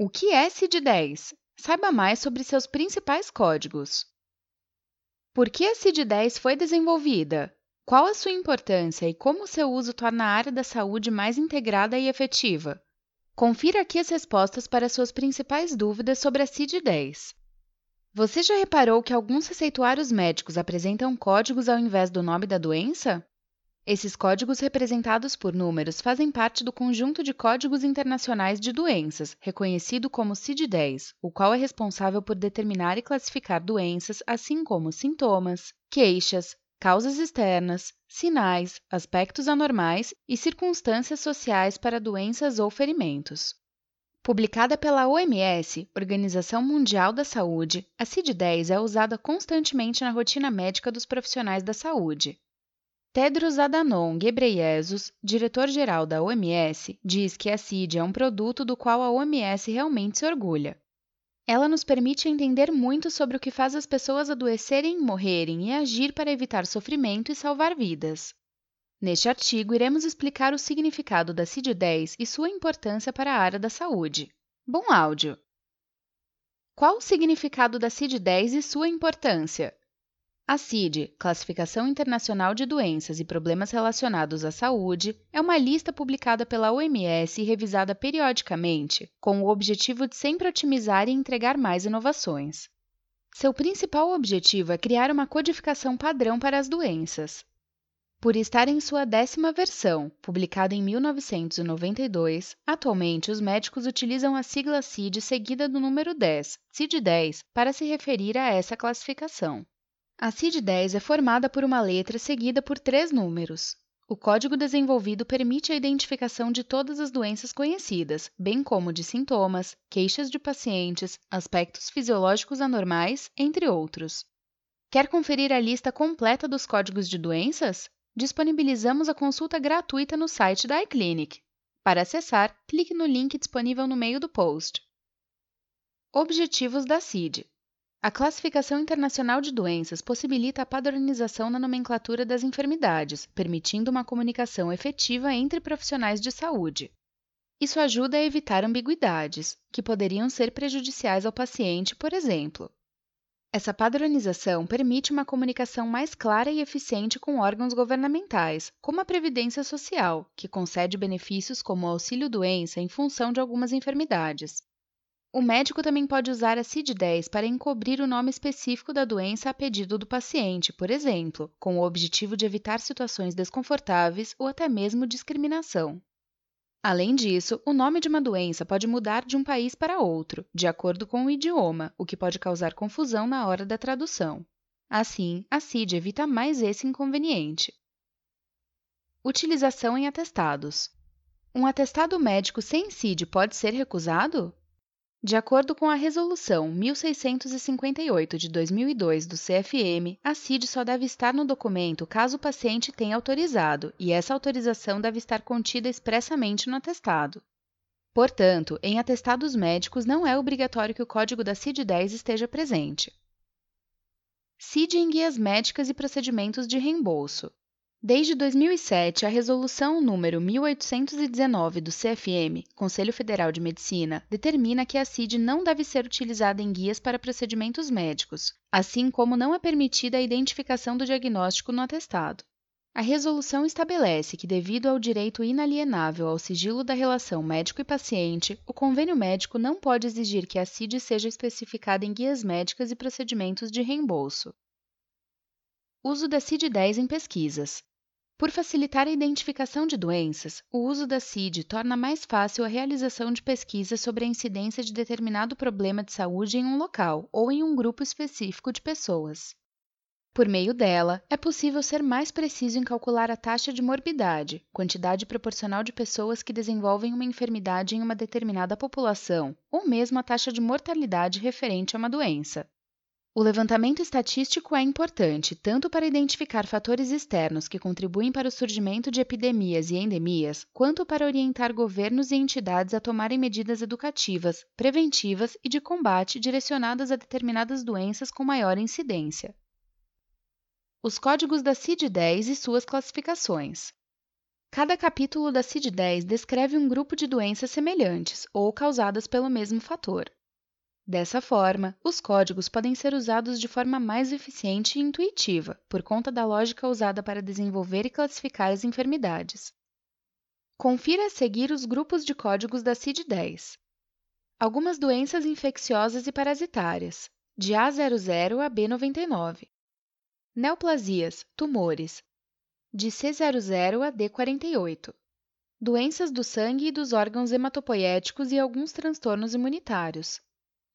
O que é CID-10? Saiba mais sobre seus principais códigos. Por que a CID-10 foi desenvolvida? Qual a sua importância e como seu uso torna a área da saúde mais integrada e efetiva? Confira aqui as respostas para suas principais dúvidas sobre a CID-10. Você já reparou que alguns receituários médicos apresentam códigos ao invés do nome da doença? Esses códigos representados por números fazem parte do conjunto de códigos internacionais de doenças, reconhecido como CID-10, o qual é responsável por determinar e classificar doenças, assim como sintomas, queixas, causas externas, sinais, aspectos anormais e circunstâncias sociais para doenças ou ferimentos. Publicada pela OMS, Organização Mundial da Saúde, a CID-10 é usada constantemente na rotina médica dos profissionais da saúde. Tedros Adhanom Ghebreyesus, diretor-geral da OMS, diz que a CID é um produto do qual a OMS realmente se orgulha. Ela nos permite entender muito sobre o que faz as pessoas adoecerem morrerem e agir para evitar sofrimento e salvar vidas. Neste artigo, iremos explicar o significado da CID-10 e sua importância para a área da saúde. Bom áudio! Qual o significado da CID-10 e sua importância? A CID, Classificação Internacional de Doenças e Problemas Relacionados à Saúde, é uma lista publicada pela OMS e revisada periodicamente, com o objetivo de sempre otimizar e entregar mais inovações. Seu principal objetivo é criar uma codificação padrão para as doenças. Por estar em sua décima versão, publicada em 1992, atualmente os médicos utilizam a sigla CID seguida do número 10, CID-10, para se referir a essa classificação. A CID-10 é formada por uma letra seguida por três números. O código desenvolvido permite a identificação de todas as doenças conhecidas, bem como de sintomas, queixas de pacientes, aspectos fisiológicos anormais, entre outros. Quer conferir a lista completa dos códigos de doenças? Disponibilizamos a consulta gratuita no site da iClinic. Para acessar, clique no link disponível no meio do post. Objetivos da CID a Classificação Internacional de Doenças possibilita a padronização na nomenclatura das enfermidades, permitindo uma comunicação efetiva entre profissionais de saúde. Isso ajuda a evitar ambiguidades, que poderiam ser prejudiciais ao paciente, por exemplo. Essa padronização permite uma comunicação mais clara e eficiente com órgãos governamentais, como a Previdência Social, que concede benefícios como auxílio-doença em função de algumas enfermidades. O médico também pode usar a CID-10 para encobrir o nome específico da doença a pedido do paciente, por exemplo, com o objetivo de evitar situações desconfortáveis ou até mesmo discriminação. Além disso, o nome de uma doença pode mudar de um país para outro, de acordo com o idioma, o que pode causar confusão na hora da tradução. Assim, a CID evita mais esse inconveniente. Utilização em atestados. Um atestado médico sem CID pode ser recusado? De acordo com a Resolução 1658 de 2002 do CFM, a CID só deve estar no documento caso o paciente tenha autorizado, e essa autorização deve estar contida expressamente no atestado. Portanto, em atestados médicos não é obrigatório que o código da CID-10 esteja presente. CID em guias médicas e procedimentos de reembolso. Desde 2007, a Resolução número 1819 do CFM, Conselho Federal de Medicina, determina que a CID não deve ser utilizada em guias para procedimentos médicos, assim como não é permitida a identificação do diagnóstico no atestado. A resolução estabelece que, devido ao direito inalienável ao sigilo da relação médico e paciente, o convênio médico não pode exigir que a CID seja especificada em guias médicas e procedimentos de reembolso. Uso da CID-10 em pesquisas. Por facilitar a identificação de doenças, o uso da CID torna mais fácil a realização de pesquisas sobre a incidência de determinado problema de saúde em um local ou em um grupo específico de pessoas. Por meio dela, é possível ser mais preciso em calcular a taxa de morbidade, quantidade proporcional de pessoas que desenvolvem uma enfermidade em uma determinada população, ou mesmo a taxa de mortalidade referente a uma doença. O levantamento estatístico é importante tanto para identificar fatores externos que contribuem para o surgimento de epidemias e endemias, quanto para orientar governos e entidades a tomarem medidas educativas, preventivas e de combate direcionadas a determinadas doenças com maior incidência. Os códigos da CID-10 e suas classificações. Cada capítulo da CID-10 descreve um grupo de doenças semelhantes ou causadas pelo mesmo fator. Dessa forma, os códigos podem ser usados de forma mais eficiente e intuitiva, por conta da lógica usada para desenvolver e classificar as enfermidades. Confira a seguir os grupos de códigos da CID-10. Algumas doenças infecciosas e parasitárias, de A00 a B99. Neoplasias, tumores, de C00 a D48. Doenças do sangue e dos órgãos hematopoéticos e alguns transtornos imunitários,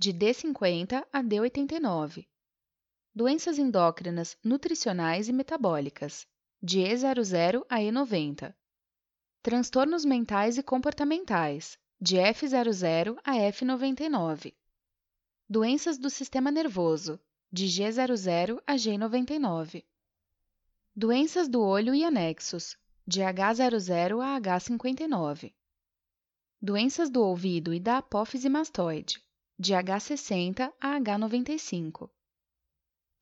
de D50 a D89. Doenças endócrinas, nutricionais e metabólicas, de E00 a E90. Transtornos mentais e comportamentais, de F00 a F99. Doenças do sistema nervoso, de G00 a G99. Doenças do olho e anexos, de H00 a H59. Doenças do ouvido e da apófise mastoide, de H60 a H95.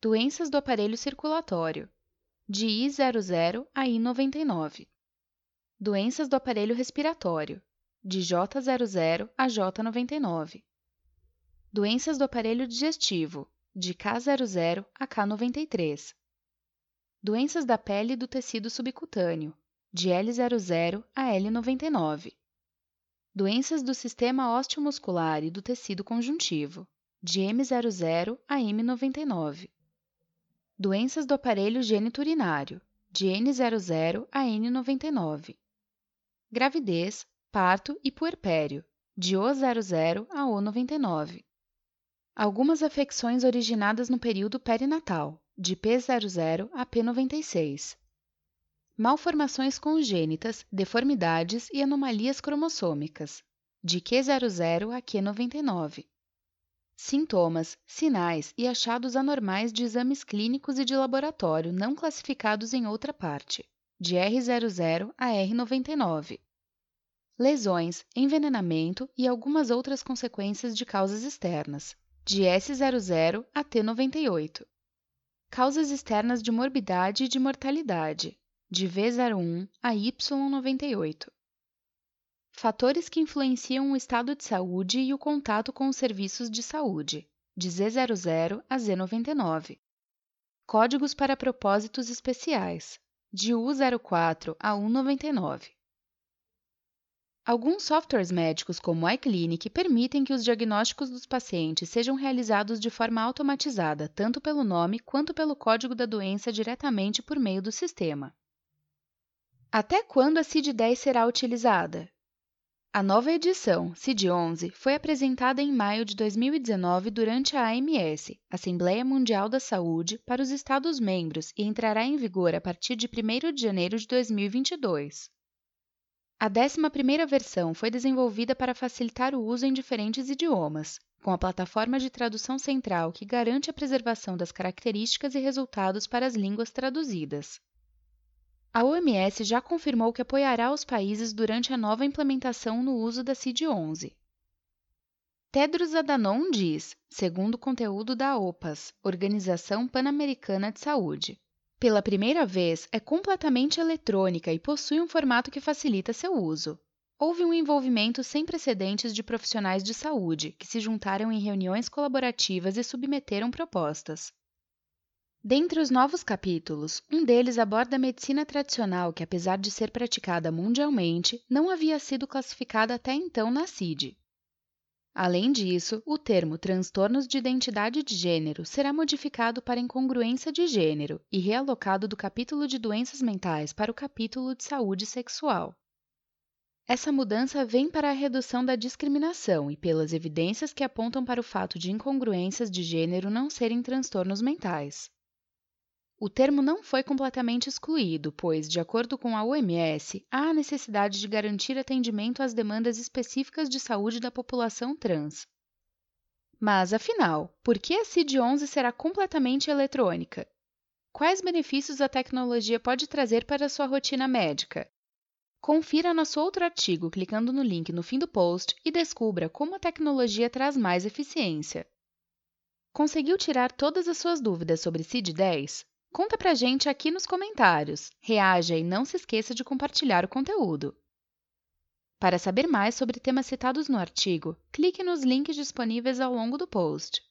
Doenças do aparelho circulatório, de I00 a I99. Doenças do aparelho respiratório, de J00 a J99. Doenças do aparelho digestivo, de K00 a K93. Doenças da pele e do tecido subcutâneo, de L00 a L99. Doenças do sistema osteomuscular e do tecido conjuntivo, de M00 a M99. Doenças do aparelho geniturinário, de N00 a N99. Gravidez, parto e puerpério, de O00 a O99. Algumas afecções originadas no período perinatal, de P00 a P96 malformações congênitas, deformidades e anomalias cromossômicas, de Q00 a Q99. Sintomas, sinais e achados anormais de exames clínicos e de laboratório não classificados em outra parte, de R00 a R99. Lesões, envenenamento e algumas outras consequências de causas externas, de S00 a T98. Causas externas de morbidade e de mortalidade, de V01 a Y98. Fatores que influenciam o estado de saúde e o contato com os serviços de saúde, de Z00 a Z99. Códigos para propósitos especiais, de U04 a U99. Alguns softwares médicos, como o iClinic, permitem que os diagnósticos dos pacientes sejam realizados de forma automatizada, tanto pelo nome quanto pelo código da doença diretamente por meio do sistema. Até quando a CID-10 será utilizada? A nova edição, CID-11, foi apresentada em maio de 2019 durante a AMS, Assembleia Mundial da Saúde, para os Estados-membros e entrará em vigor a partir de 1 de janeiro de 2022. A 11ª versão foi desenvolvida para facilitar o uso em diferentes idiomas, com a plataforma de tradução central que garante a preservação das características e resultados para as línguas traduzidas. A OMS já confirmou que apoiará os países durante a nova implementação no uso da CID-11. Tedros Adhanom diz, segundo o conteúdo da OPAS, Organização Pan-Americana de Saúde, pela primeira vez é completamente eletrônica e possui um formato que facilita seu uso. Houve um envolvimento sem precedentes de profissionais de saúde que se juntaram em reuniões colaborativas e submeteram propostas. Dentre os novos capítulos, um deles aborda a medicina tradicional que, apesar de ser praticada mundialmente, não havia sido classificada até então na CID. Além disso, o termo transtornos de identidade de gênero será modificado para incongruência de gênero e realocado do capítulo de doenças mentais para o capítulo de saúde sexual. Essa mudança vem para a redução da discriminação e pelas evidências que apontam para o fato de incongruências de gênero não serem transtornos mentais. O termo não foi completamente excluído, pois, de acordo com a OMS, há a necessidade de garantir atendimento às demandas específicas de saúde da população trans. Mas, afinal, por que a CID-11 será completamente eletrônica? Quais benefícios a tecnologia pode trazer para a sua rotina médica? Confira nosso outro artigo clicando no link no fim do post e descubra como a tecnologia traz mais eficiência. Conseguiu tirar todas as suas dúvidas sobre CID-10? Conta pra gente aqui nos comentários. Reaja e não se esqueça de compartilhar o conteúdo. Para saber mais sobre temas citados no artigo, clique nos links disponíveis ao longo do post.